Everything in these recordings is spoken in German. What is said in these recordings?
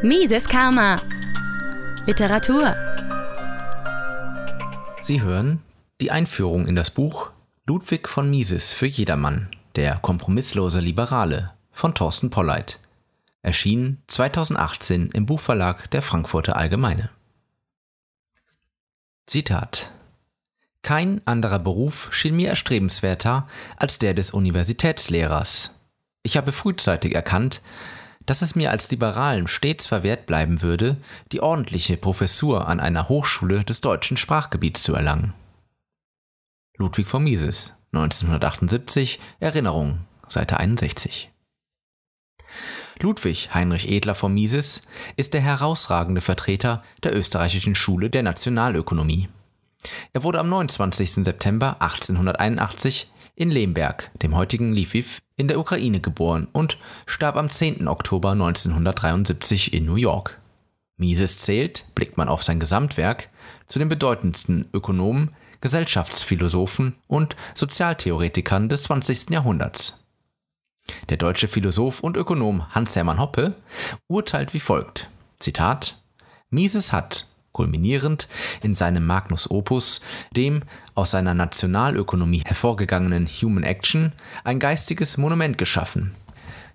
Mises Karma. Literatur. Sie hören die Einführung in das Buch Ludwig von Mises für jedermann, der kompromisslose Liberale von Thorsten Polleit. Erschien 2018 im Buchverlag der Frankfurter Allgemeine. Zitat Kein anderer Beruf schien mir erstrebenswerter als der des Universitätslehrers. Ich habe frühzeitig erkannt, dass es mir als Liberalen stets verwehrt bleiben würde, die ordentliche Professur an einer Hochschule des deutschen Sprachgebiets zu erlangen. Ludwig von Mises, 1978, Erinnerung, Seite 61. Ludwig Heinrich Edler von Mises ist der herausragende Vertreter der österreichischen Schule der Nationalökonomie. Er wurde am 29. September 1881 in Lemberg, dem heutigen Lviv, in der Ukraine geboren und starb am 10. Oktober 1973 in New York. Mises zählt, blickt man auf sein Gesamtwerk, zu den bedeutendsten Ökonomen, Gesellschaftsphilosophen und Sozialtheoretikern des 20. Jahrhunderts. Der deutsche Philosoph und Ökonom Hans-Hermann Hoppe urteilt wie folgt: Zitat: Mises hat, kulminierend in seinem Magnus Opus, dem aus seiner Nationalökonomie hervorgegangenen Human Action, ein geistiges Monument geschaffen,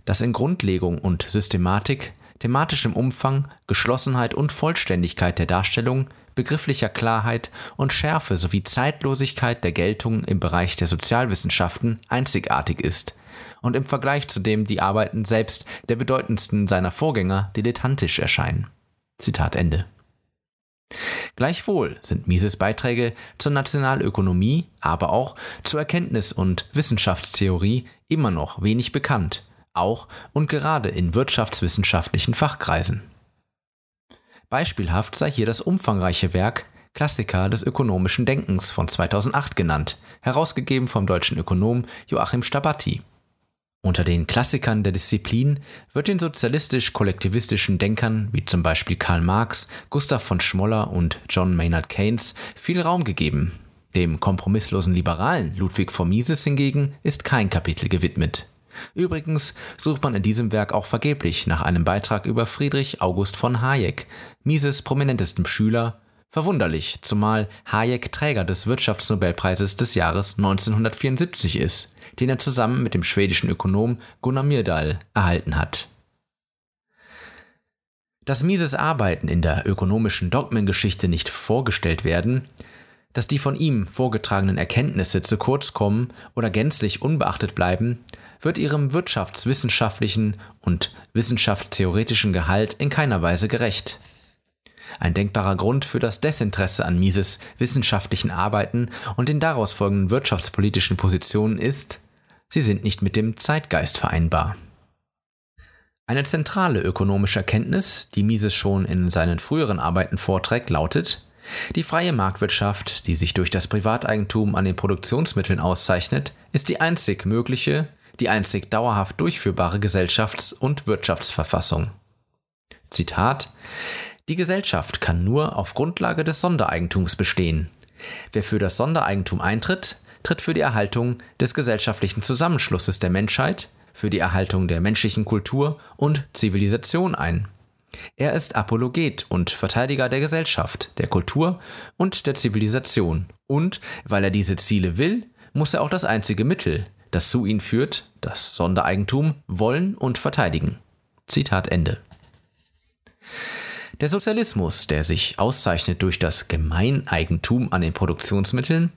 das in Grundlegung und Systematik, thematischem Umfang, Geschlossenheit und Vollständigkeit der Darstellung, begrifflicher Klarheit und Schärfe sowie Zeitlosigkeit der Geltung im Bereich der Sozialwissenschaften einzigartig ist und im Vergleich zu dem die Arbeiten selbst der bedeutendsten seiner Vorgänger dilettantisch erscheinen. Zitat Ende. Gleichwohl sind Mises Beiträge zur Nationalökonomie, aber auch zur Erkenntnis- und Wissenschaftstheorie immer noch wenig bekannt, auch und gerade in wirtschaftswissenschaftlichen Fachkreisen. Beispielhaft sei hier das umfangreiche Werk Klassiker des ökonomischen Denkens von 2008 genannt, herausgegeben vom deutschen Ökonom Joachim Stabatti. Unter den Klassikern der Disziplin wird den sozialistisch-kollektivistischen Denkern wie zum Beispiel Karl Marx, Gustav von Schmoller und John Maynard Keynes viel Raum gegeben. Dem kompromisslosen Liberalen Ludwig von Mises hingegen ist kein Kapitel gewidmet. Übrigens sucht man in diesem Werk auch vergeblich nach einem Beitrag über Friedrich August von Hayek, Mises prominentestem Schüler Verwunderlich, zumal Hayek Träger des Wirtschaftsnobelpreises des Jahres 1974 ist, den er zusammen mit dem schwedischen Ökonom Gunnar Myrdal erhalten hat. Dass Mises Arbeiten in der ökonomischen Dogmengeschichte nicht vorgestellt werden, dass die von ihm vorgetragenen Erkenntnisse zu kurz kommen oder gänzlich unbeachtet bleiben, wird ihrem wirtschaftswissenschaftlichen und wissenschaftstheoretischen Gehalt in keiner Weise gerecht. Ein denkbarer Grund für das Desinteresse an Mises wissenschaftlichen Arbeiten und den daraus folgenden wirtschaftspolitischen Positionen ist, sie sind nicht mit dem Zeitgeist vereinbar. Eine zentrale ökonomische Erkenntnis, die Mises schon in seinen früheren Arbeiten vorträgt, lautet, die freie Marktwirtschaft, die sich durch das Privateigentum an den Produktionsmitteln auszeichnet, ist die einzig mögliche, die einzig dauerhaft durchführbare Gesellschafts- und Wirtschaftsverfassung. Zitat die Gesellschaft kann nur auf Grundlage des Sondereigentums bestehen. Wer für das Sondereigentum eintritt, tritt für die Erhaltung des gesellschaftlichen Zusammenschlusses der Menschheit, für die Erhaltung der menschlichen Kultur und Zivilisation ein. Er ist Apologet und Verteidiger der Gesellschaft, der Kultur und der Zivilisation. Und weil er diese Ziele will, muss er auch das einzige Mittel, das zu ihnen führt, das Sondereigentum, wollen und verteidigen. Zitat Ende. Der Sozialismus, der sich auszeichnet durch das Gemeineigentum an den Produktionsmitteln,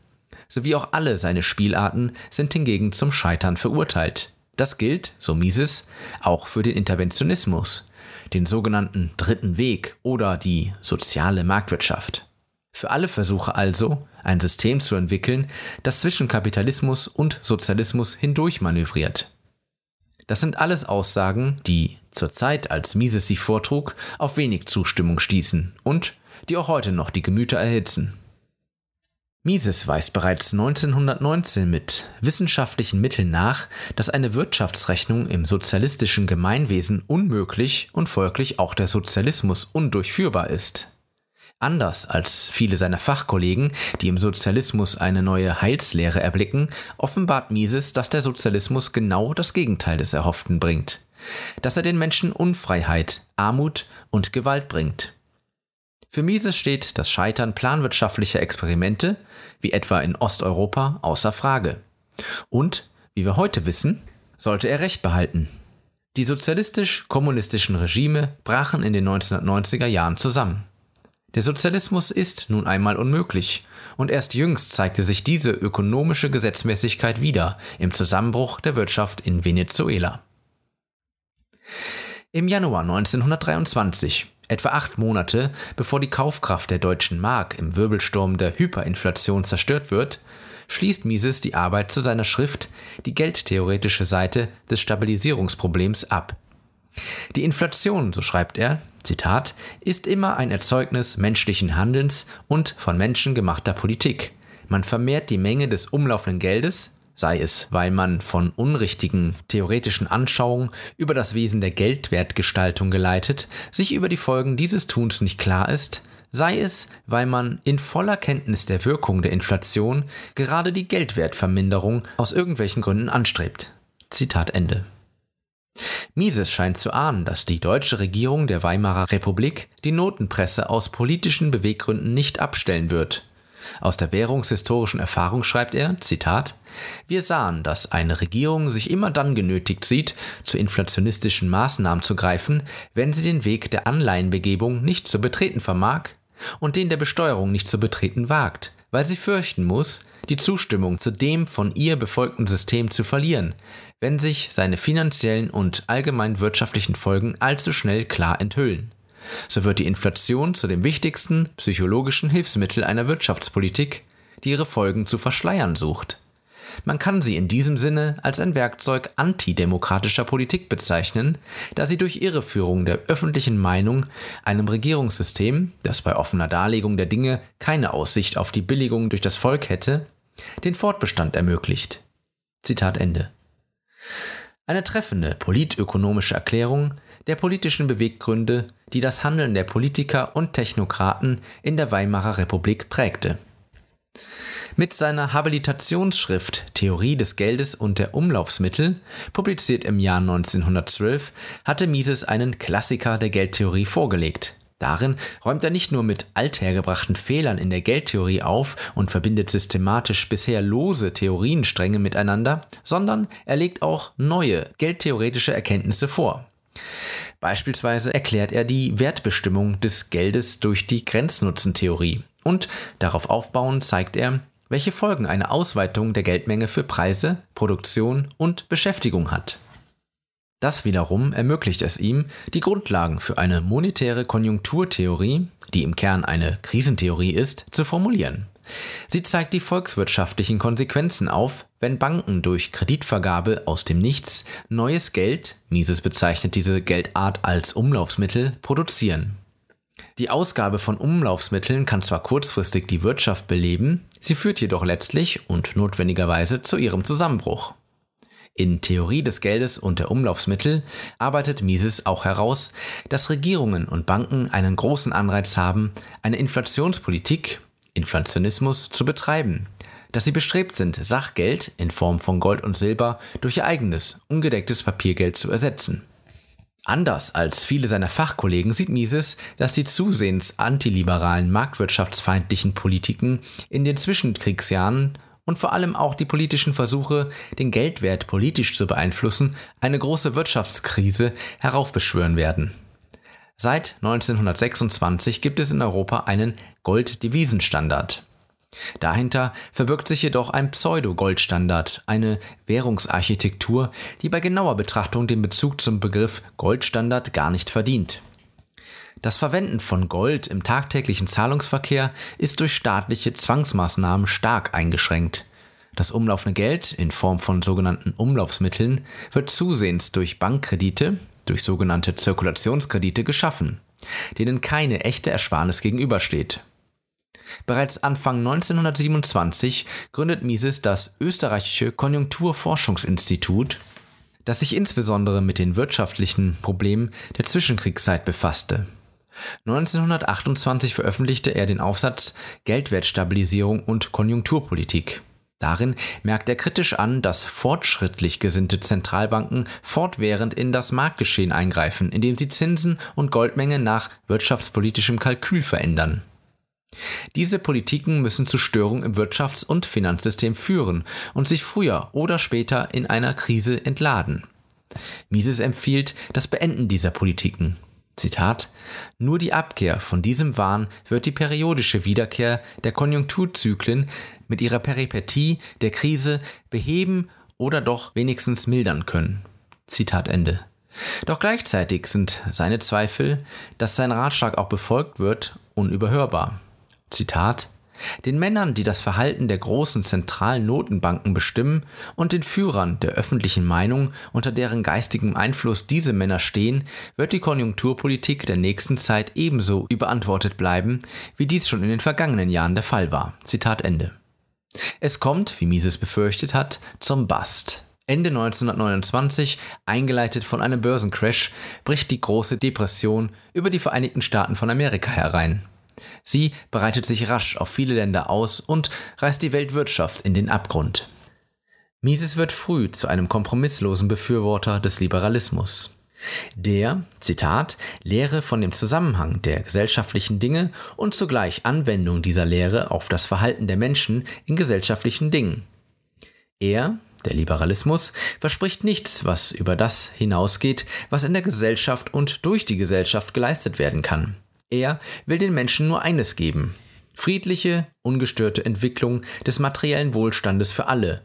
sowie auch alle seine Spielarten sind hingegen zum Scheitern verurteilt. Das gilt, so Mises, auch für den Interventionismus, den sogenannten Dritten Weg oder die soziale Marktwirtschaft. Für alle Versuche also, ein System zu entwickeln, das zwischen Kapitalismus und Sozialismus hindurch manövriert. Das sind alles Aussagen, die zur Zeit, als Mises sie vortrug, auf wenig Zustimmung stießen und die auch heute noch die Gemüter erhitzen. Mises weist bereits 1919 mit wissenschaftlichen Mitteln nach, dass eine Wirtschaftsrechnung im sozialistischen Gemeinwesen unmöglich und folglich auch der Sozialismus undurchführbar ist. Anders als viele seiner Fachkollegen, die im Sozialismus eine neue Heilslehre erblicken, offenbart Mises, dass der Sozialismus genau das Gegenteil des Erhofften bringt. dass er den Menschen Unfreiheit, Armut und Gewalt bringt. Für Mises steht das Scheitern planwirtschaftlicher Experimente, wie etwa in Osteuropa, außer Frage. Und, wie wir heute wissen, sollte er Recht behalten. Die sozialistisch-kommunistischen Regime brachen in den 1990er Jahren zusammen. Der Sozialismus ist nun einmal unmöglich, und erst jüngst zeigte sich diese ökonomische Gesetzmäßigkeit wieder im Zusammenbruch der Wirtschaft in Venezuela. Im Januar 1923, etwa acht Monate bevor die Kaufkraft der deutschen Mark im Wirbelsturm der Hyperinflation zerstört wird, schließt Mises die Arbeit zu seiner Schrift Die geldtheoretische Seite des Stabilisierungsproblems ab. Die Inflation, so schreibt er, Zitat, ist immer ein Erzeugnis menschlichen Handelns und von Menschen gemachter Politik. Man vermehrt die Menge des umlaufenden Geldes, sei es, weil man von unrichtigen theoretischen Anschauungen über das Wesen der Geldwertgestaltung geleitet, sich über die Folgen dieses Tuns nicht klar ist, sei es, weil man in voller Kenntnis der Wirkung der Inflation gerade die Geldwertverminderung aus irgendwelchen Gründen anstrebt. Zitat Ende. Mises scheint zu ahnen, dass die deutsche Regierung der Weimarer Republik die Notenpresse aus politischen Beweggründen nicht abstellen wird. Aus der währungshistorischen Erfahrung schreibt er, Zitat, Wir sahen, dass eine Regierung sich immer dann genötigt sieht, zu inflationistischen Maßnahmen zu greifen, wenn sie den Weg der Anleihenbegebung nicht zu betreten vermag und den der Besteuerung nicht zu betreten wagt, weil sie fürchten muss, die Zustimmung zu dem von ihr befolgten System zu verlieren, wenn sich seine finanziellen und allgemein wirtschaftlichen Folgen allzu schnell klar enthüllen. So wird die Inflation zu dem wichtigsten psychologischen Hilfsmittel einer Wirtschaftspolitik, die ihre Folgen zu verschleiern sucht. Man kann sie in diesem Sinne als ein Werkzeug antidemokratischer Politik bezeichnen, da sie durch Irreführung der öffentlichen Meinung einem Regierungssystem, das bei offener Darlegung der Dinge keine Aussicht auf die Billigung durch das Volk hätte, den Fortbestand ermöglicht. Zitat Ende. Eine treffende politökonomische Erklärung der politischen Beweggründe, die das Handeln der Politiker und Technokraten in der Weimarer Republik prägte. Mit seiner Habilitationsschrift Theorie des Geldes und der Umlaufsmittel, publiziert im Jahr 1912, hatte Mises einen Klassiker der Geldtheorie vorgelegt, Darin räumt er nicht nur mit althergebrachten Fehlern in der Geldtheorie auf und verbindet systematisch bisher lose Theorienstränge miteinander, sondern er legt auch neue geldtheoretische Erkenntnisse vor. Beispielsweise erklärt er die Wertbestimmung des Geldes durch die Grenznutzentheorie und darauf aufbauend zeigt er, welche Folgen eine Ausweitung der Geldmenge für Preise, Produktion und Beschäftigung hat. Das wiederum ermöglicht es ihm, die Grundlagen für eine monetäre Konjunkturtheorie, die im Kern eine Krisentheorie ist, zu formulieren. Sie zeigt die volkswirtschaftlichen Konsequenzen auf, wenn Banken durch Kreditvergabe aus dem Nichts neues Geld, Mises bezeichnet diese Geldart als Umlaufsmittel, produzieren. Die Ausgabe von Umlaufsmitteln kann zwar kurzfristig die Wirtschaft beleben, sie führt jedoch letztlich und notwendigerweise zu ihrem Zusammenbruch. In Theorie des Geldes und der Umlaufsmittel arbeitet Mises auch heraus, dass Regierungen und Banken einen großen Anreiz haben, eine Inflationspolitik, Inflationismus, zu betreiben, dass sie bestrebt sind, Sachgeld in Form von Gold und Silber durch ihr eigenes, ungedecktes Papiergeld zu ersetzen. Anders als viele seiner Fachkollegen sieht Mises, dass die zusehends antiliberalen marktwirtschaftsfeindlichen Politiken in den Zwischenkriegsjahren und vor allem auch die politischen Versuche, den Geldwert politisch zu beeinflussen, eine große Wirtschaftskrise heraufbeschwören werden. Seit 1926 gibt es in Europa einen Golddevisenstandard. Dahinter verbirgt sich jedoch ein Pseudo-Goldstandard, eine Währungsarchitektur, die bei genauer Betrachtung den Bezug zum Begriff Goldstandard gar nicht verdient. Das Verwenden von Gold im tagtäglichen Zahlungsverkehr ist durch staatliche Zwangsmaßnahmen stark eingeschränkt. Das umlaufende Geld in Form von sogenannten Umlaufsmitteln wird zusehends durch Bankkredite, durch sogenannte Zirkulationskredite geschaffen, denen keine echte Ersparnis gegenübersteht. Bereits Anfang 1927 gründet Mises das österreichische Konjunkturforschungsinstitut, das sich insbesondere mit den wirtschaftlichen Problemen der Zwischenkriegszeit befasste. 1928 veröffentlichte er den Aufsatz Geldwertstabilisierung und Konjunkturpolitik. Darin merkt er kritisch an, dass fortschrittlich gesinnte Zentralbanken fortwährend in das Marktgeschehen eingreifen, indem sie Zinsen und Goldmenge nach wirtschaftspolitischem Kalkül verändern. Diese Politiken müssen zu Störungen im Wirtschafts- und Finanzsystem führen und sich früher oder später in einer Krise entladen. Mises empfiehlt das Beenden dieser Politiken. Zitat Nur die Abkehr von diesem Wahn wird die periodische Wiederkehr der Konjunkturzyklen mit ihrer Peripetie der Krise beheben oder doch wenigstens mildern können. Zitat Ende. Doch gleichzeitig sind seine Zweifel, dass sein Ratschlag auch befolgt wird, unüberhörbar. Zitat den Männern, die das Verhalten der großen zentralen Notenbanken bestimmen, und den Führern der öffentlichen Meinung, unter deren geistigem Einfluss diese Männer stehen, wird die Konjunkturpolitik der nächsten Zeit ebenso überantwortet bleiben, wie dies schon in den vergangenen Jahren der Fall war. Zitat Ende. Es kommt, wie Mises befürchtet hat, zum Bust. Ende 1929, eingeleitet von einem Börsencrash, bricht die große Depression über die Vereinigten Staaten von Amerika herein. Sie breitet sich rasch auf viele Länder aus und reißt die Weltwirtschaft in den Abgrund. Mises wird früh zu einem kompromisslosen Befürworter des Liberalismus. Der, Zitat, Lehre von dem Zusammenhang der gesellschaftlichen Dinge und zugleich Anwendung dieser Lehre auf das Verhalten der Menschen in gesellschaftlichen Dingen. Er, der Liberalismus, verspricht nichts, was über das hinausgeht, was in der Gesellschaft und durch die Gesellschaft geleistet werden kann. Er will den Menschen nur eines geben. Friedliche, ungestörte Entwicklung des materiellen Wohlstandes für alle,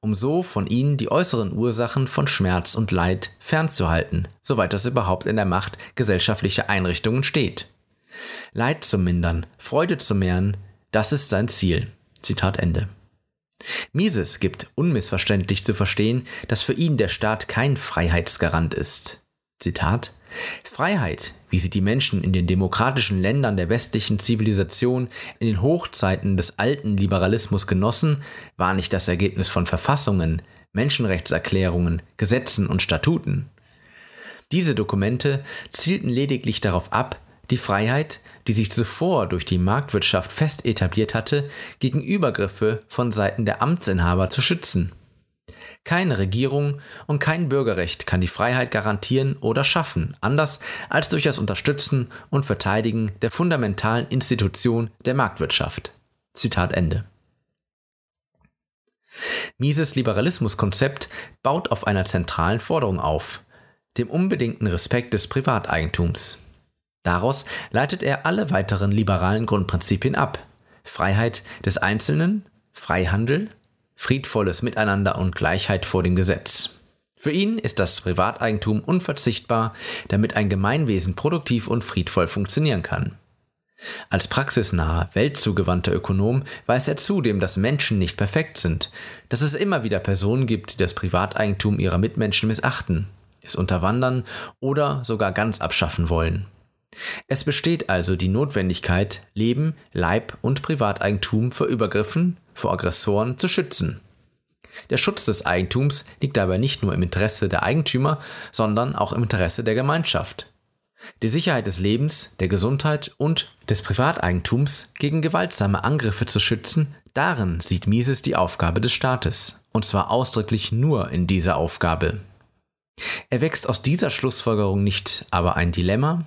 um so von ihnen die äußeren Ursachen von Schmerz und Leid fernzuhalten, soweit das überhaupt in der Macht gesellschaftlicher Einrichtungen steht. Leid zu mindern, Freude zu mehren, das ist sein Ziel. Zitat Ende. Mises gibt unmissverständlich zu verstehen, dass für ihn der Staat kein Freiheitsgarant ist. Zitat Freiheit, wie sie die Menschen in den demokratischen Ländern der westlichen Zivilisation in den Hochzeiten des alten Liberalismus genossen, war nicht das Ergebnis von Verfassungen, Menschenrechtserklärungen, Gesetzen und Statuten. Diese Dokumente zielten lediglich darauf ab, die Freiheit, die sich zuvor durch die Marktwirtschaft fest etabliert hatte, gegen Übergriffe von Seiten der Amtsinhaber zu schützen. Keine Regierung und kein Bürgerrecht kann die Freiheit garantieren oder schaffen, anders als durch das Unterstützen und Verteidigen der fundamentalen Institution der Marktwirtschaft. Zitat Ende. Mises Liberalismuskonzept baut auf einer zentralen Forderung auf, dem unbedingten Respekt des Privateigentums. Daraus leitet er alle weiteren liberalen Grundprinzipien ab. Freiheit des Einzelnen, Freihandel, friedvolles Miteinander und Gleichheit vor dem Gesetz. Für ihn ist das Privateigentum unverzichtbar, damit ein Gemeinwesen produktiv und friedvoll funktionieren kann. Als praxisnaher, weltzugewandter Ökonom weiß er zudem, dass Menschen nicht perfekt sind, dass es immer wieder Personen gibt, die das Privateigentum ihrer Mitmenschen missachten, es unterwandern oder sogar ganz abschaffen wollen. Es besteht also die Notwendigkeit, Leben, Leib und Privateigentum vor Übergriffen, vor Aggressoren zu schützen. Der Schutz des Eigentums liegt dabei nicht nur im Interesse der Eigentümer, sondern auch im Interesse der Gemeinschaft. Die Sicherheit des Lebens, der Gesundheit und des Privateigentums gegen gewaltsame Angriffe zu schützen, darin sieht Mises die Aufgabe des Staates, und zwar ausdrücklich nur in dieser Aufgabe. Er wächst aus dieser Schlussfolgerung nicht aber ein Dilemma,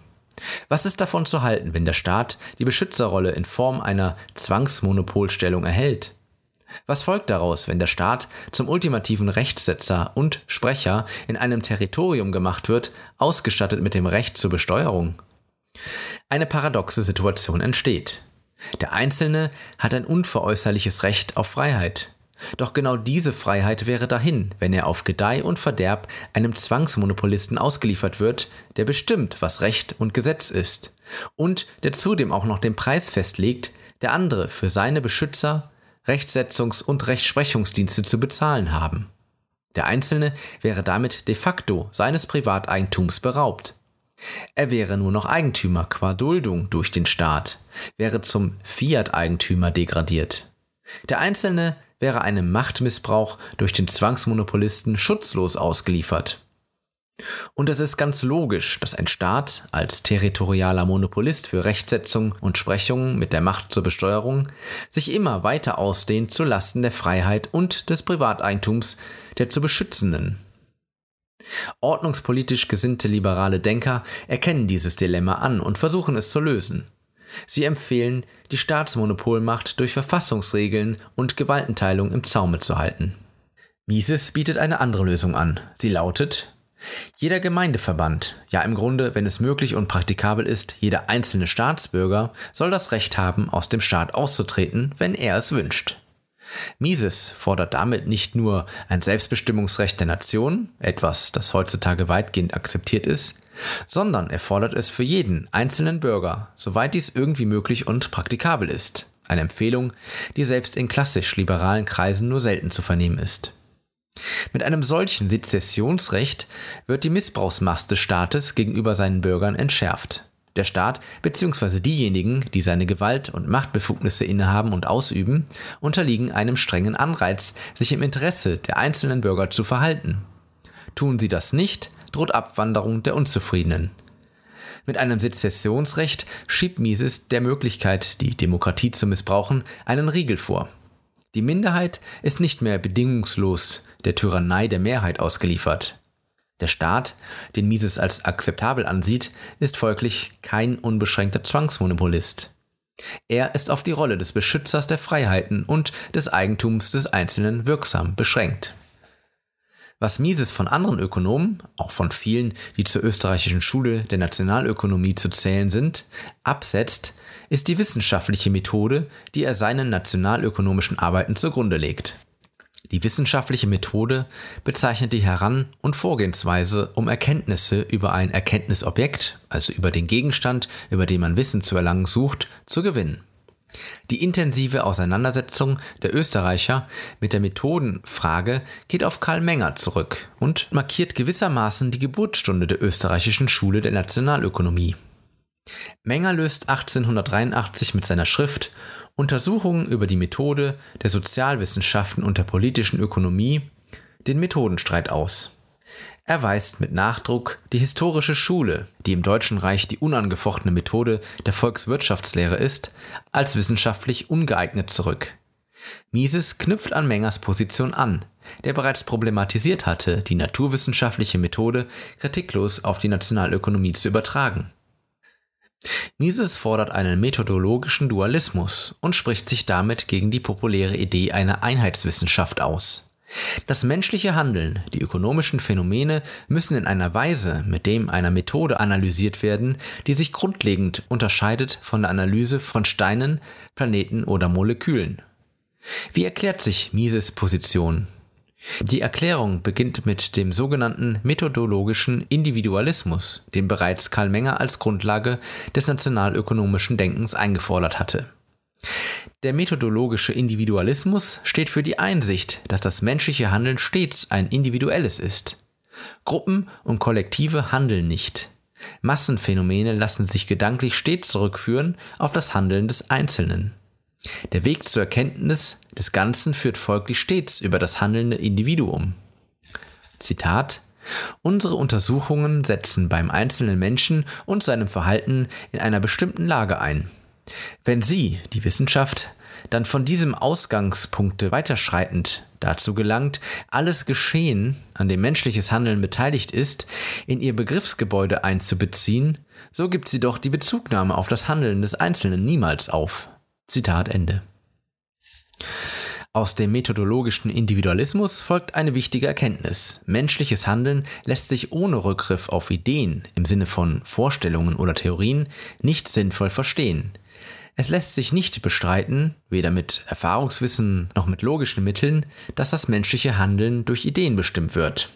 was ist davon zu halten, wenn der Staat die Beschützerrolle in Form einer Zwangsmonopolstellung erhält? Was folgt daraus, wenn der Staat zum ultimativen Rechtssetzer und Sprecher in einem Territorium gemacht wird, ausgestattet mit dem Recht zur Besteuerung? Eine paradoxe Situation entsteht. Der Einzelne hat ein unveräußerliches Recht auf Freiheit. Doch genau diese Freiheit wäre dahin, wenn er auf Gedeih und Verderb einem Zwangsmonopolisten ausgeliefert wird, der bestimmt, was Recht und Gesetz ist, und der zudem auch noch den Preis festlegt, der andere für seine Beschützer, Rechtsetzungs- und Rechtsprechungsdienste zu bezahlen haben. Der Einzelne wäre damit de facto seines Privateigentums beraubt. Er wäre nur noch Eigentümer qua Duldung durch den Staat, wäre zum Fiat-Eigentümer degradiert. Der Einzelne wäre einem Machtmissbrauch durch den Zwangsmonopolisten schutzlos ausgeliefert. Und es ist ganz logisch, dass ein Staat als territorialer Monopolist für Rechtsetzung und Sprechung mit der Macht zur Besteuerung sich immer weiter ausdehnt zu Lasten der Freiheit und des Privateigentums der zu beschützenden. Ordnungspolitisch gesinnte liberale Denker erkennen dieses Dilemma an und versuchen es zu lösen. Sie empfehlen, die Staatsmonopolmacht durch Verfassungsregeln und Gewaltenteilung im Zaume zu halten. Mises bietet eine andere Lösung an. Sie lautet, jeder Gemeindeverband, ja im Grunde, wenn es möglich und praktikabel ist, jeder einzelne Staatsbürger soll das Recht haben, aus dem Staat auszutreten, wenn er es wünscht. Mises fordert damit nicht nur ein Selbstbestimmungsrecht der Nation, etwas, das heutzutage weitgehend akzeptiert ist, sondern er fordert es für jeden einzelnen Bürger, soweit dies irgendwie möglich und praktikabel ist. Eine Empfehlung, die selbst in klassisch liberalen Kreisen nur selten zu vernehmen ist. Mit einem solchen Sezessionsrecht wird die Missbrauchsmacht des Staates gegenüber seinen Bürgern entschärft. Der Staat bzw. diejenigen, die seine Gewalt und Machtbefugnisse innehaben und ausüben, unterliegen einem strengen Anreiz, sich im Interesse der einzelnen Bürger zu verhalten. Tun sie das nicht, droht Abwanderung der Unzufriedenen. Mit einem Sezessionsrecht schiebt Mises der Möglichkeit, die Demokratie zu missbrauchen, einen Riegel vor. Die Minderheit ist nicht mehr bedingungslos der Tyrannei der Mehrheit ausgeliefert. Der Staat, den Mises als akzeptabel ansieht, ist folglich kein unbeschränkter Zwangsmonopolist. Er ist auf die Rolle des Beschützers der Freiheiten und des Eigentums des Einzelnen wirksam beschränkt. Was Mises von anderen Ökonomen, auch von vielen, die zur österreichischen Schule der Nationalökonomie zu zählen sind, absetzt, ist die wissenschaftliche Methode, die er seinen nationalökonomischen Arbeiten zugrunde legt. Die wissenschaftliche Methode bezeichnet die Heran- und Vorgehensweise, um Erkenntnisse über ein Erkenntnisobjekt, also über den Gegenstand, über den man Wissen zu erlangen sucht, zu gewinnen. Die intensive Auseinandersetzung der Österreicher mit der Methodenfrage geht auf Karl Menger zurück und markiert gewissermaßen die Geburtsstunde der österreichischen Schule der Nationalökonomie. Menger löst 1883 mit seiner Schrift Untersuchungen über die Methode der Sozialwissenschaften und der politischen Ökonomie den Methodenstreit aus. Er weist mit Nachdruck die historische Schule, die im Deutschen Reich die unangefochtene Methode der Volkswirtschaftslehre ist, als wissenschaftlich ungeeignet zurück. Mises knüpft an Mengers Position an, der bereits problematisiert hatte, die naturwissenschaftliche Methode kritiklos auf die Nationalökonomie zu übertragen. Mises fordert einen methodologischen Dualismus und spricht sich damit gegen die populäre Idee einer Einheitswissenschaft aus. Das menschliche Handeln, die ökonomischen Phänomene müssen in einer Weise mit dem einer Methode analysiert werden, die sich grundlegend unterscheidet von der Analyse von Steinen, Planeten oder Molekülen. Wie erklärt sich Mises Position? Die Erklärung beginnt mit dem sogenannten methodologischen Individualismus, den bereits Karl Menger als Grundlage des nationalökonomischen Denkens eingefordert hatte. Der methodologische Individualismus steht für die Einsicht, dass das menschliche Handeln stets ein individuelles ist. Gruppen und Kollektive handeln nicht. Massenphänomene lassen sich gedanklich stets zurückführen auf das Handeln des Einzelnen. Der Weg zur Erkenntnis des Ganzen führt folglich stets über das handelnde Individuum. Zitat Unsere Untersuchungen setzen beim einzelnen Menschen und seinem Verhalten in einer bestimmten Lage ein. Wenn Sie, die Wissenschaft, dann von diesem Ausgangspunkte weiterschreitend dazu gelangt, alles Geschehen, an dem menschliches Handeln beteiligt ist, in ihr Begriffsgebäude einzubeziehen, so gibt sie doch die Bezugnahme auf das Handeln des Einzelnen niemals auf. Zitat Ende. Aus dem methodologischen Individualismus folgt eine wichtige Erkenntnis. Menschliches Handeln lässt sich ohne Rückgriff auf Ideen im Sinne von Vorstellungen oder Theorien nicht sinnvoll verstehen. Es lässt sich nicht bestreiten, weder mit Erfahrungswissen noch mit logischen Mitteln, dass das menschliche Handeln durch Ideen bestimmt wird.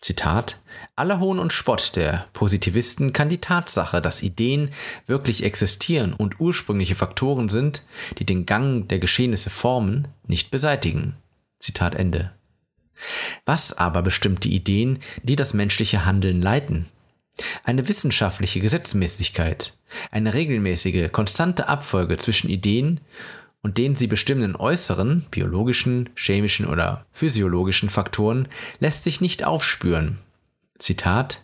Zitat, aller Hohn und Spott der Positivisten kann die Tatsache, dass Ideen wirklich existieren und ursprüngliche Faktoren sind, die den Gang der Geschehnisse formen, nicht beseitigen. Zitat Ende. Was aber bestimmt die Ideen, die das menschliche Handeln leiten? Eine wissenschaftliche Gesetzmäßigkeit, eine regelmäßige, konstante Abfolge zwischen Ideen und den sie bestimmenden äußeren, biologischen, chemischen oder physiologischen Faktoren lässt sich nicht aufspüren. Zitat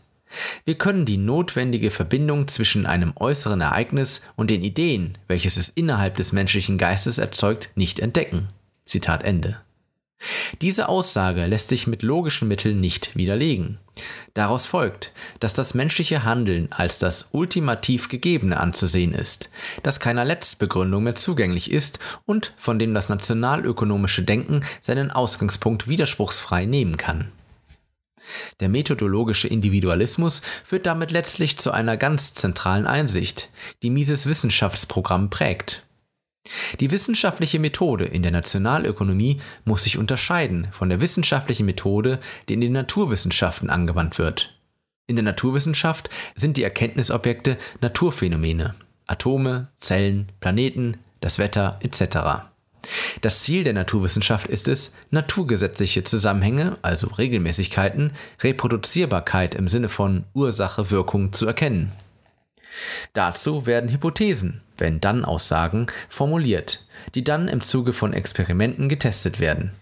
wir können die notwendige Verbindung zwischen einem äußeren Ereignis und den Ideen, welches es innerhalb des menschlichen Geistes erzeugt, nicht entdecken. Zitat Ende. Diese Aussage lässt sich mit logischen Mitteln nicht widerlegen. Daraus folgt, dass das menschliche Handeln als das ultimativ Gegebene anzusehen ist, das keiner Letztbegründung mehr zugänglich ist und von dem das nationalökonomische Denken seinen Ausgangspunkt widerspruchsfrei nehmen kann. Der methodologische Individualismus führt damit letztlich zu einer ganz zentralen Einsicht, die Mises Wissenschaftsprogramm prägt. Die wissenschaftliche Methode in der Nationalökonomie muss sich unterscheiden von der wissenschaftlichen Methode, die in den Naturwissenschaften angewandt wird. In der Naturwissenschaft sind die Erkenntnisobjekte Naturphänomene, Atome, Zellen, Planeten, das Wetter etc. Das Ziel der Naturwissenschaft ist es, naturgesetzliche Zusammenhänge, also Regelmäßigkeiten, Reproduzierbarkeit im Sinne von Ursache-Wirkung zu erkennen. Dazu werden Hypothesen, wenn dann Aussagen, formuliert, die dann im Zuge von Experimenten getestet werden.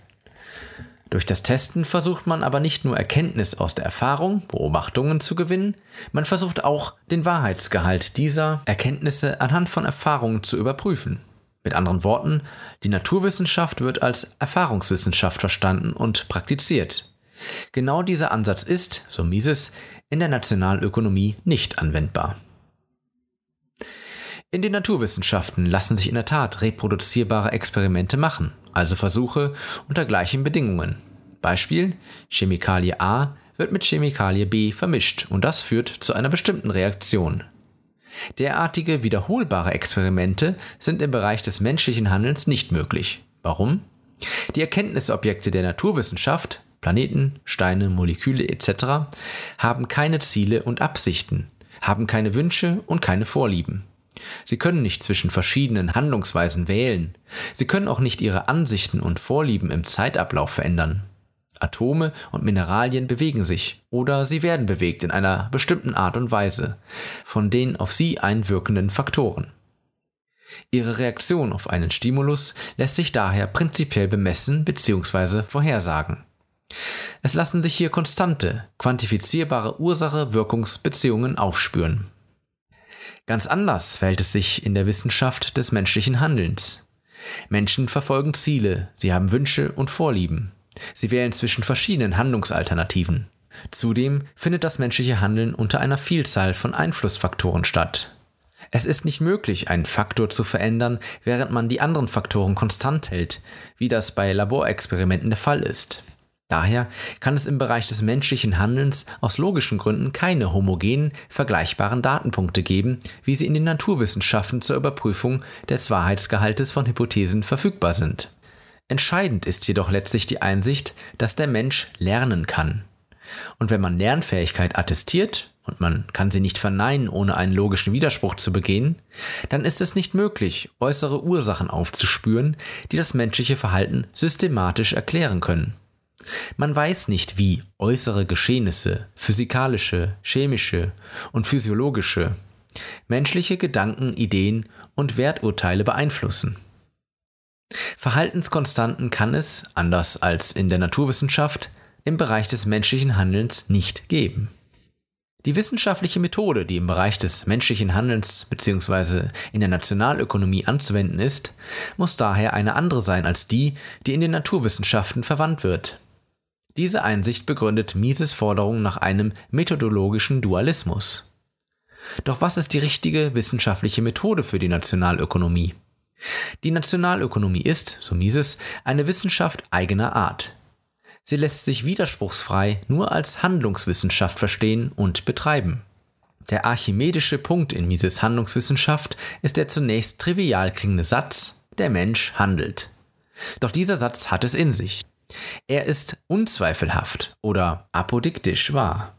Durch das Testen versucht man aber nicht nur Erkenntnis aus der Erfahrung, Beobachtungen zu gewinnen, man versucht auch den Wahrheitsgehalt dieser Erkenntnisse anhand von Erfahrungen zu überprüfen. Mit anderen Worten, die Naturwissenschaft wird als Erfahrungswissenschaft verstanden und praktiziert. Genau dieser Ansatz ist, so Mises, in der Nationalökonomie nicht anwendbar. In den Naturwissenschaften lassen sich in der Tat reproduzierbare Experimente machen, also Versuche unter gleichen Bedingungen. Beispiel: Chemikalie A wird mit Chemikalie B vermischt und das führt zu einer bestimmten Reaktion. Derartige wiederholbare Experimente sind im Bereich des menschlichen Handelns nicht möglich. Warum? Die Erkenntnisobjekte der Naturwissenschaft, Planeten, Steine, Moleküle etc., haben keine Ziele und Absichten, haben keine Wünsche und keine Vorlieben. Sie können nicht zwischen verschiedenen Handlungsweisen wählen. Sie können auch nicht ihre Ansichten und Vorlieben im Zeitablauf verändern. Atome und Mineralien bewegen sich oder sie werden bewegt in einer bestimmten Art und Weise von den auf sie einwirkenden Faktoren. Ihre Reaktion auf einen Stimulus lässt sich daher prinzipiell bemessen bzw. vorhersagen. Es lassen sich hier konstante, quantifizierbare Ursache-Wirkungsbeziehungen aufspüren. Ganz anders verhält es sich in der Wissenschaft des menschlichen Handelns. Menschen verfolgen Ziele, sie haben Wünsche und Vorlieben. Sie wählen zwischen verschiedenen Handlungsalternativen. Zudem findet das menschliche Handeln unter einer Vielzahl von Einflussfaktoren statt. Es ist nicht möglich, einen Faktor zu verändern, während man die anderen Faktoren konstant hält, wie das bei Laborexperimenten der Fall ist. Daher kann es im Bereich des menschlichen Handelns aus logischen Gründen keine homogenen, vergleichbaren Datenpunkte geben, wie sie in den Naturwissenschaften zur Überprüfung des Wahrheitsgehaltes von Hypothesen verfügbar sind. Entscheidend ist jedoch letztlich die Einsicht, dass der Mensch lernen kann. Und wenn man Lernfähigkeit attestiert, und man kann sie nicht verneinen, ohne einen logischen Widerspruch zu begehen, dann ist es nicht möglich, äußere Ursachen aufzuspüren, die das menschliche Verhalten systematisch erklären können. Man weiß nicht, wie äußere Geschehnisse, physikalische, chemische und physiologische, menschliche Gedanken, Ideen und Werturteile beeinflussen. Verhaltenskonstanten kann es, anders als in der Naturwissenschaft, im Bereich des menschlichen Handelns nicht geben. Die wissenschaftliche Methode, die im Bereich des menschlichen Handelns bzw. in der Nationalökonomie anzuwenden ist, muss daher eine andere sein als die, die in den Naturwissenschaften verwandt wird. Diese Einsicht begründet Mises Forderung nach einem methodologischen Dualismus. Doch was ist die richtige wissenschaftliche Methode für die Nationalökonomie? Die Nationalökonomie ist, so Mises, eine Wissenschaft eigener Art. Sie lässt sich widerspruchsfrei nur als Handlungswissenschaft verstehen und betreiben. Der archimedische Punkt in Mises Handlungswissenschaft ist der zunächst trivial klingende Satz, der Mensch handelt. Doch dieser Satz hat es in sich. Er ist unzweifelhaft oder apodiktisch wahr.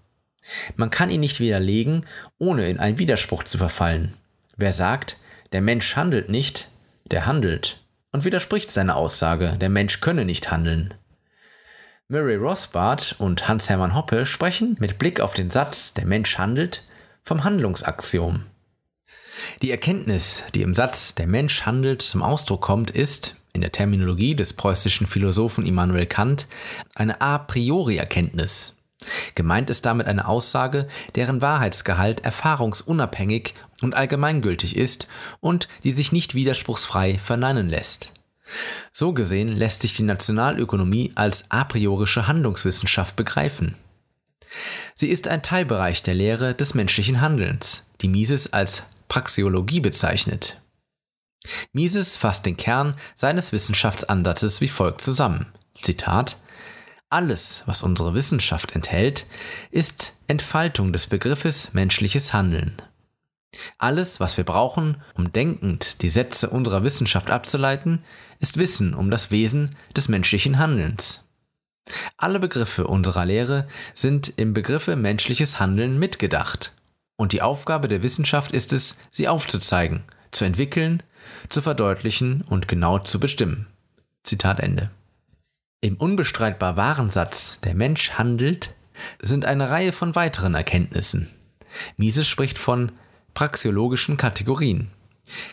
Man kann ihn nicht widerlegen, ohne in einen Widerspruch zu verfallen. Wer sagt, der Mensch handelt nicht, der handelt und widerspricht seiner Aussage, der Mensch könne nicht handeln. Murray Rothbard und Hans-Hermann Hoppe sprechen mit Blick auf den Satz, der Mensch handelt, vom Handlungsaxiom. Die Erkenntnis, die im Satz der Mensch handelt zum Ausdruck kommt, ist, in der Terminologie des preußischen Philosophen Immanuel Kant, eine a priori Erkenntnis. Gemeint ist damit eine Aussage, deren Wahrheitsgehalt erfahrungsunabhängig und allgemeingültig ist und die sich nicht widerspruchsfrei verneinen lässt. So gesehen lässt sich die Nationalökonomie als a priorische Handlungswissenschaft begreifen. Sie ist ein Teilbereich der Lehre des menschlichen Handelns, die Mises als Praxeologie bezeichnet. Mises fasst den Kern seines Wissenschaftsansatzes wie folgt zusammen. Zitat Alles, was unsere Wissenschaft enthält, ist Entfaltung des Begriffes menschliches Handeln. Alles, was wir brauchen, um denkend die Sätze unserer Wissenschaft abzuleiten, ist Wissen um das Wesen des menschlichen Handelns. Alle Begriffe unserer Lehre sind im Begriffe menschliches Handeln mitgedacht. Und die Aufgabe der Wissenschaft ist es, sie aufzuzeigen, zu entwickeln, zu verdeutlichen und genau zu bestimmen. Zitat Ende. Im unbestreitbar wahren Satz, der Mensch handelt, sind eine Reihe von weiteren Erkenntnissen. Mises spricht von praxiologischen Kategorien,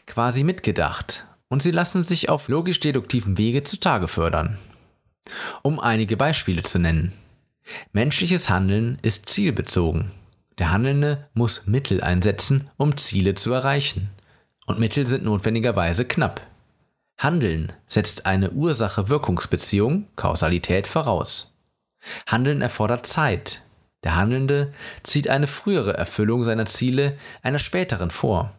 quasi mitgedacht, und sie lassen sich auf logisch-deduktiven Wege zutage fördern. Um einige Beispiele zu nennen. Menschliches Handeln ist zielbezogen. Der Handelnde muss Mittel einsetzen, um Ziele zu erreichen. Und Mittel sind notwendigerweise knapp. Handeln setzt eine Ursache-Wirkungsbeziehung, Kausalität voraus. Handeln erfordert Zeit. Der Handelnde zieht eine frühere Erfüllung seiner Ziele einer späteren vor.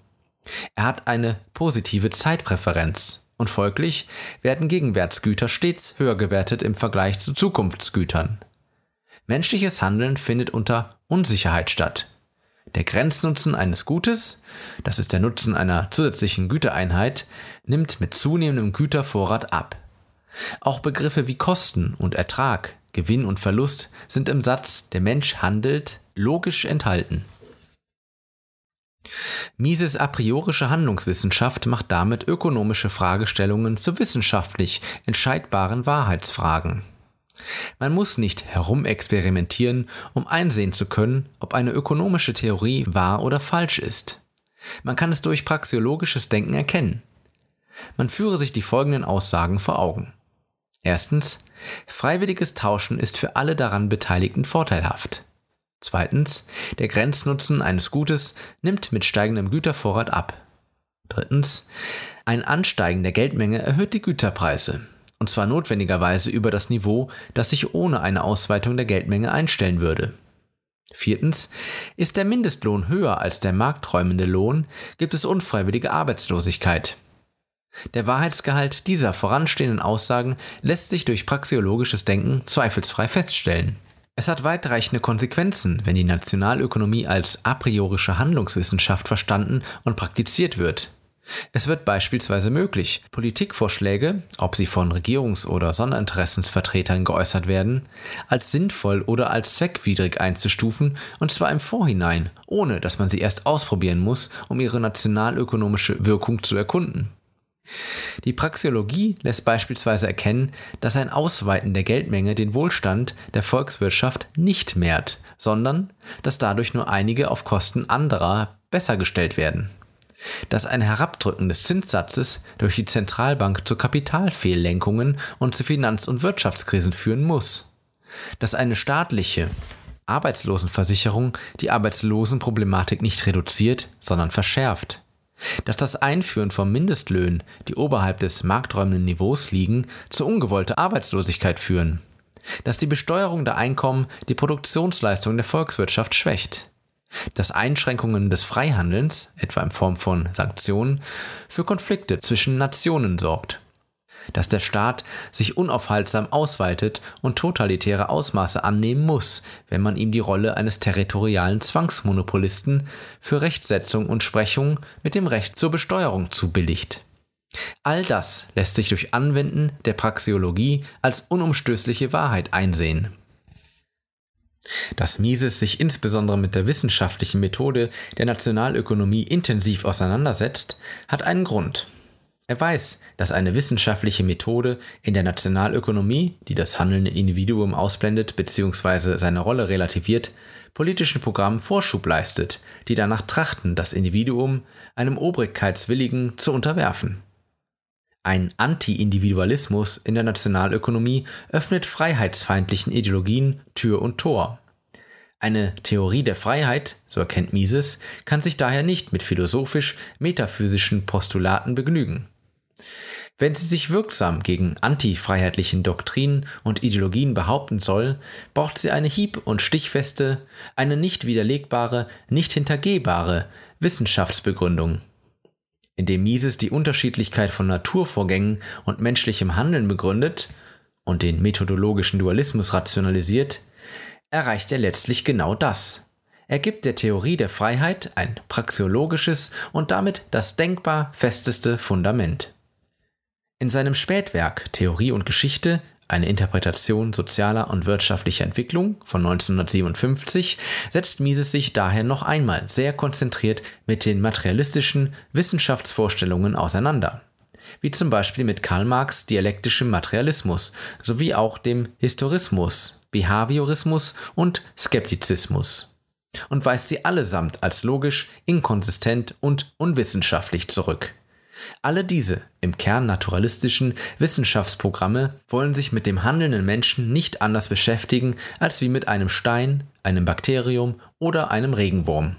Er hat eine positive Zeitpräferenz und folglich werden Gegenwärtsgüter stets höher gewertet im Vergleich zu Zukunftsgütern. Menschliches Handeln findet unter Unsicherheit statt. Der Grenznutzen eines Gutes, das ist der Nutzen einer zusätzlichen Gütereinheit, nimmt mit zunehmendem Gütervorrat ab. Auch Begriffe wie Kosten und Ertrag, Gewinn und Verlust sind im Satz Der Mensch handelt logisch enthalten. Mises a priorische Handlungswissenschaft macht damit ökonomische Fragestellungen zu wissenschaftlich entscheidbaren Wahrheitsfragen. Man muss nicht herumexperimentieren, um einsehen zu können, ob eine ökonomische Theorie wahr oder falsch ist. Man kann es durch praxeologisches Denken erkennen. Man führe sich die folgenden Aussagen vor Augen. Erstens, freiwilliges Tauschen ist für alle daran Beteiligten vorteilhaft. Zweitens, der Grenznutzen eines Gutes nimmt mit steigendem Gütervorrat ab. Drittens, ein Ansteigen der Geldmenge erhöht die Güterpreise, und zwar notwendigerweise über das Niveau, das sich ohne eine Ausweitung der Geldmenge einstellen würde. Viertens, ist der Mindestlohn höher als der markträumende Lohn, gibt es unfreiwillige Arbeitslosigkeit. Der Wahrheitsgehalt dieser voranstehenden Aussagen lässt sich durch praxeologisches Denken zweifelsfrei feststellen. Es hat weitreichende Konsequenzen, wenn die Nationalökonomie als a priorische Handlungswissenschaft verstanden und praktiziert wird. Es wird beispielsweise möglich, Politikvorschläge, ob sie von Regierungs- oder Sonderinteressensvertretern geäußert werden, als sinnvoll oder als zweckwidrig einzustufen, und zwar im Vorhinein, ohne dass man sie erst ausprobieren muss, um ihre nationalökonomische Wirkung zu erkunden. Die Praxeologie lässt beispielsweise erkennen, dass ein Ausweiten der Geldmenge den Wohlstand der Volkswirtschaft nicht mehrt, sondern dass dadurch nur einige auf Kosten anderer besser gestellt werden. Dass ein Herabdrücken des Zinssatzes durch die Zentralbank zu Kapitalfehllenkungen und zu Finanz- und Wirtschaftskrisen führen muss. Dass eine staatliche Arbeitslosenversicherung die Arbeitslosenproblematik nicht reduziert, sondern verschärft. Dass das Einführen von Mindestlöhnen, die oberhalb des markträumenden Niveaus liegen, zu ungewollter Arbeitslosigkeit führen, dass die Besteuerung der Einkommen die Produktionsleistung der Volkswirtschaft schwächt, dass Einschränkungen des Freihandelns, etwa in Form von Sanktionen, für Konflikte zwischen Nationen sorgt dass der Staat sich unaufhaltsam ausweitet und totalitäre Ausmaße annehmen muss, wenn man ihm die Rolle eines territorialen Zwangsmonopolisten für Rechtsetzung und Sprechung mit dem Recht zur Besteuerung zubilligt. All das lässt sich durch Anwenden der Praxeologie als unumstößliche Wahrheit einsehen. Dass Mises sich insbesondere mit der wissenschaftlichen Methode der Nationalökonomie intensiv auseinandersetzt, hat einen Grund. Er weiß, dass eine wissenschaftliche Methode in der Nationalökonomie, die das handelnde Individuum ausblendet bzw. seine Rolle relativiert, politischen Programmen Vorschub leistet, die danach trachten, das Individuum einem Obrigkeitswilligen zu unterwerfen. Ein Anti-Individualismus in der Nationalökonomie öffnet freiheitsfeindlichen Ideologien Tür und Tor. Eine Theorie der Freiheit, so erkennt Mises, kann sich daher nicht mit philosophisch-metaphysischen Postulaten begnügen. Wenn sie sich wirksam gegen antifreiheitlichen Doktrinen und Ideologien behaupten soll, braucht sie eine hieb- und stichfeste, eine nicht widerlegbare, nicht hintergehbare Wissenschaftsbegründung. Indem Mises die Unterschiedlichkeit von Naturvorgängen und menschlichem Handeln begründet und den methodologischen Dualismus rationalisiert, erreicht er letztlich genau das. Er gibt der Theorie der Freiheit ein praxeologisches und damit das denkbar festeste Fundament. In seinem Spätwerk Theorie und Geschichte eine Interpretation sozialer und wirtschaftlicher Entwicklung von 1957 setzt Mises sich daher noch einmal sehr konzentriert mit den materialistischen Wissenschaftsvorstellungen auseinander, wie zum Beispiel mit Karl Marx dialektischem Materialismus sowie auch dem Historismus Behaviorismus und Skeptizismus und weist sie allesamt als logisch, inkonsistent und unwissenschaftlich zurück. Alle diese im Kern naturalistischen Wissenschaftsprogramme wollen sich mit dem handelnden Menschen nicht anders beschäftigen als wie mit einem Stein, einem Bakterium oder einem Regenwurm.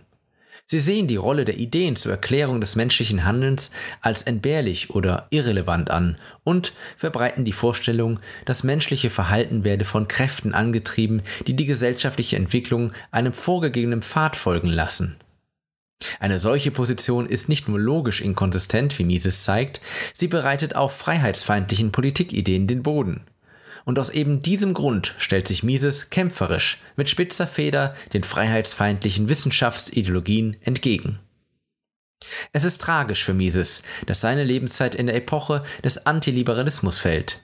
Sie sehen die Rolle der Ideen zur Erklärung des menschlichen Handelns als entbehrlich oder irrelevant an und verbreiten die Vorstellung, das menschliche Verhalten werde von Kräften angetrieben, die die gesellschaftliche Entwicklung einem vorgegebenen Pfad folgen lassen. Eine solche Position ist nicht nur logisch inkonsistent, wie Mises zeigt, sie bereitet auch freiheitsfeindlichen Politikideen den Boden und aus eben diesem Grund stellt sich Mises kämpferisch mit spitzer Feder den freiheitsfeindlichen Wissenschaftsideologien entgegen. Es ist tragisch für Mises, dass seine Lebenszeit in der Epoche des Antiliberalismus fällt.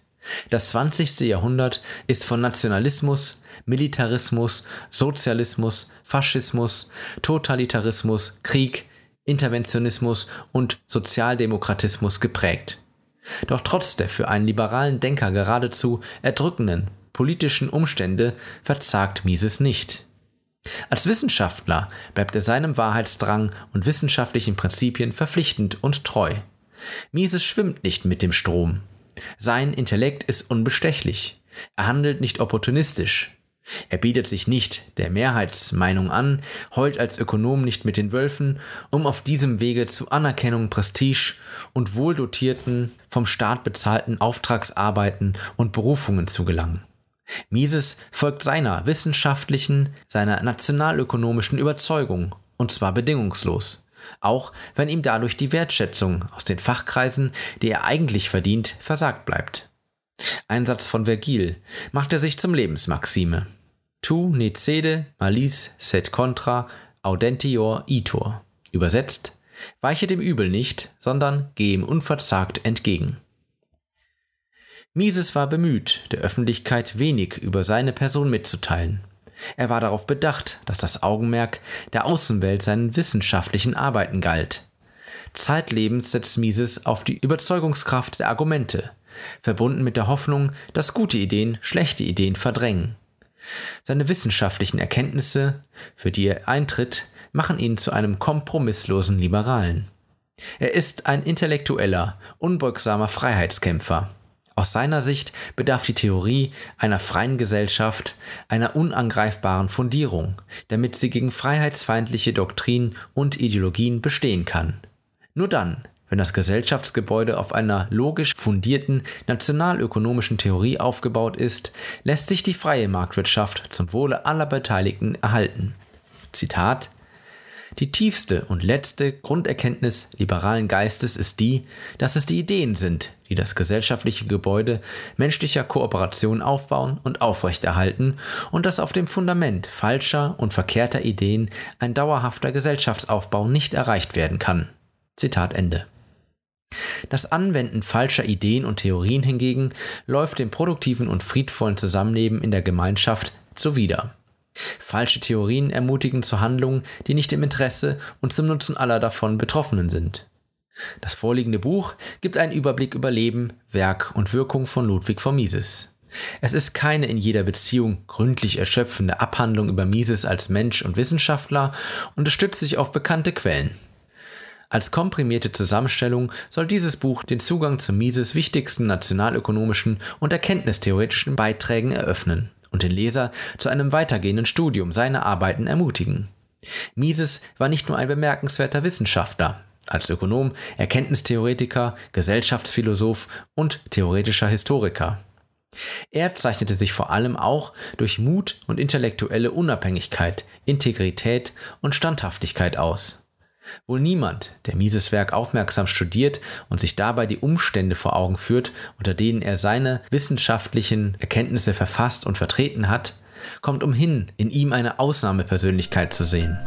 Das 20. Jahrhundert ist von Nationalismus, Militarismus, Sozialismus, Faschismus, Totalitarismus, Krieg, Interventionismus und Sozialdemokratismus geprägt. Doch trotz der für einen liberalen Denker geradezu erdrückenden politischen Umstände verzagt Mises nicht. Als Wissenschaftler bleibt er seinem Wahrheitsdrang und wissenschaftlichen Prinzipien verpflichtend und treu. Mises schwimmt nicht mit dem Strom. Sein Intellekt ist unbestechlich. Er handelt nicht opportunistisch. Er bietet sich nicht der Mehrheitsmeinung an, heult als Ökonom nicht mit den Wölfen, um auf diesem Wege zu Anerkennung, Prestige und wohldotierten, vom Staat bezahlten Auftragsarbeiten und Berufungen zu gelangen. Mises folgt seiner wissenschaftlichen, seiner nationalökonomischen Überzeugung, und zwar bedingungslos, auch wenn ihm dadurch die Wertschätzung aus den Fachkreisen, die er eigentlich verdient, versagt bleibt. Ein Satz von Vergil macht er sich zum Lebensmaxime. Tu necede malis sed contra audentior itur. Übersetzt, weiche dem Übel nicht, sondern geh ihm unverzagt entgegen. Mises war bemüht, der Öffentlichkeit wenig über seine Person mitzuteilen. Er war darauf bedacht, dass das Augenmerk der Außenwelt seinen wissenschaftlichen Arbeiten galt. Zeitlebens setzt Mises auf die Überzeugungskraft der Argumente, verbunden mit der Hoffnung, dass gute Ideen schlechte Ideen verdrängen. Seine wissenschaftlichen Erkenntnisse, für die er eintritt, machen ihn zu einem kompromisslosen Liberalen. Er ist ein intellektueller, unbeugsamer Freiheitskämpfer. Aus seiner Sicht bedarf die Theorie einer freien Gesellschaft einer unangreifbaren Fundierung, damit sie gegen freiheitsfeindliche Doktrinen und Ideologien bestehen kann. Nur dann wenn das Gesellschaftsgebäude auf einer logisch fundierten nationalökonomischen Theorie aufgebaut ist, lässt sich die freie Marktwirtschaft zum Wohle aller Beteiligten erhalten. Zitat die tiefste und letzte Grunderkenntnis liberalen Geistes ist die, dass es die Ideen sind, die das gesellschaftliche Gebäude menschlicher Kooperation aufbauen und aufrechterhalten und dass auf dem Fundament falscher und verkehrter Ideen ein dauerhafter Gesellschaftsaufbau nicht erreicht werden kann. Zitat Ende. Das Anwenden falscher Ideen und Theorien hingegen läuft dem produktiven und friedvollen Zusammenleben in der Gemeinschaft zuwider. Falsche Theorien ermutigen zu Handlungen, die nicht im Interesse und zum Nutzen aller davon Betroffenen sind. Das vorliegende Buch gibt einen Überblick über Leben, Werk und Wirkung von Ludwig von Mises. Es ist keine in jeder Beziehung gründlich erschöpfende Abhandlung über Mises als Mensch und Wissenschaftler und es stützt sich auf bekannte Quellen. Als komprimierte Zusammenstellung soll dieses Buch den Zugang zu Mises wichtigsten nationalökonomischen und erkenntnistheoretischen Beiträgen eröffnen und den Leser zu einem weitergehenden Studium seiner Arbeiten ermutigen. Mises war nicht nur ein bemerkenswerter Wissenschaftler, als Ökonom, Erkenntnistheoretiker, Gesellschaftsphilosoph und theoretischer Historiker. Er zeichnete sich vor allem auch durch Mut und intellektuelle Unabhängigkeit, Integrität und Standhaftigkeit aus. Wohl niemand, der Mises Werk aufmerksam studiert und sich dabei die Umstände vor Augen führt, unter denen er seine wissenschaftlichen Erkenntnisse verfasst und vertreten hat, kommt umhin, in ihm eine Ausnahmepersönlichkeit zu sehen.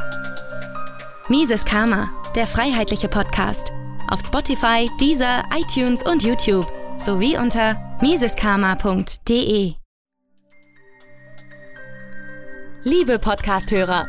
Mises Karma, der freiheitliche Podcast. Auf Spotify, Deezer, iTunes und YouTube sowie unter miseskarma.de. Liebe Podcasthörer,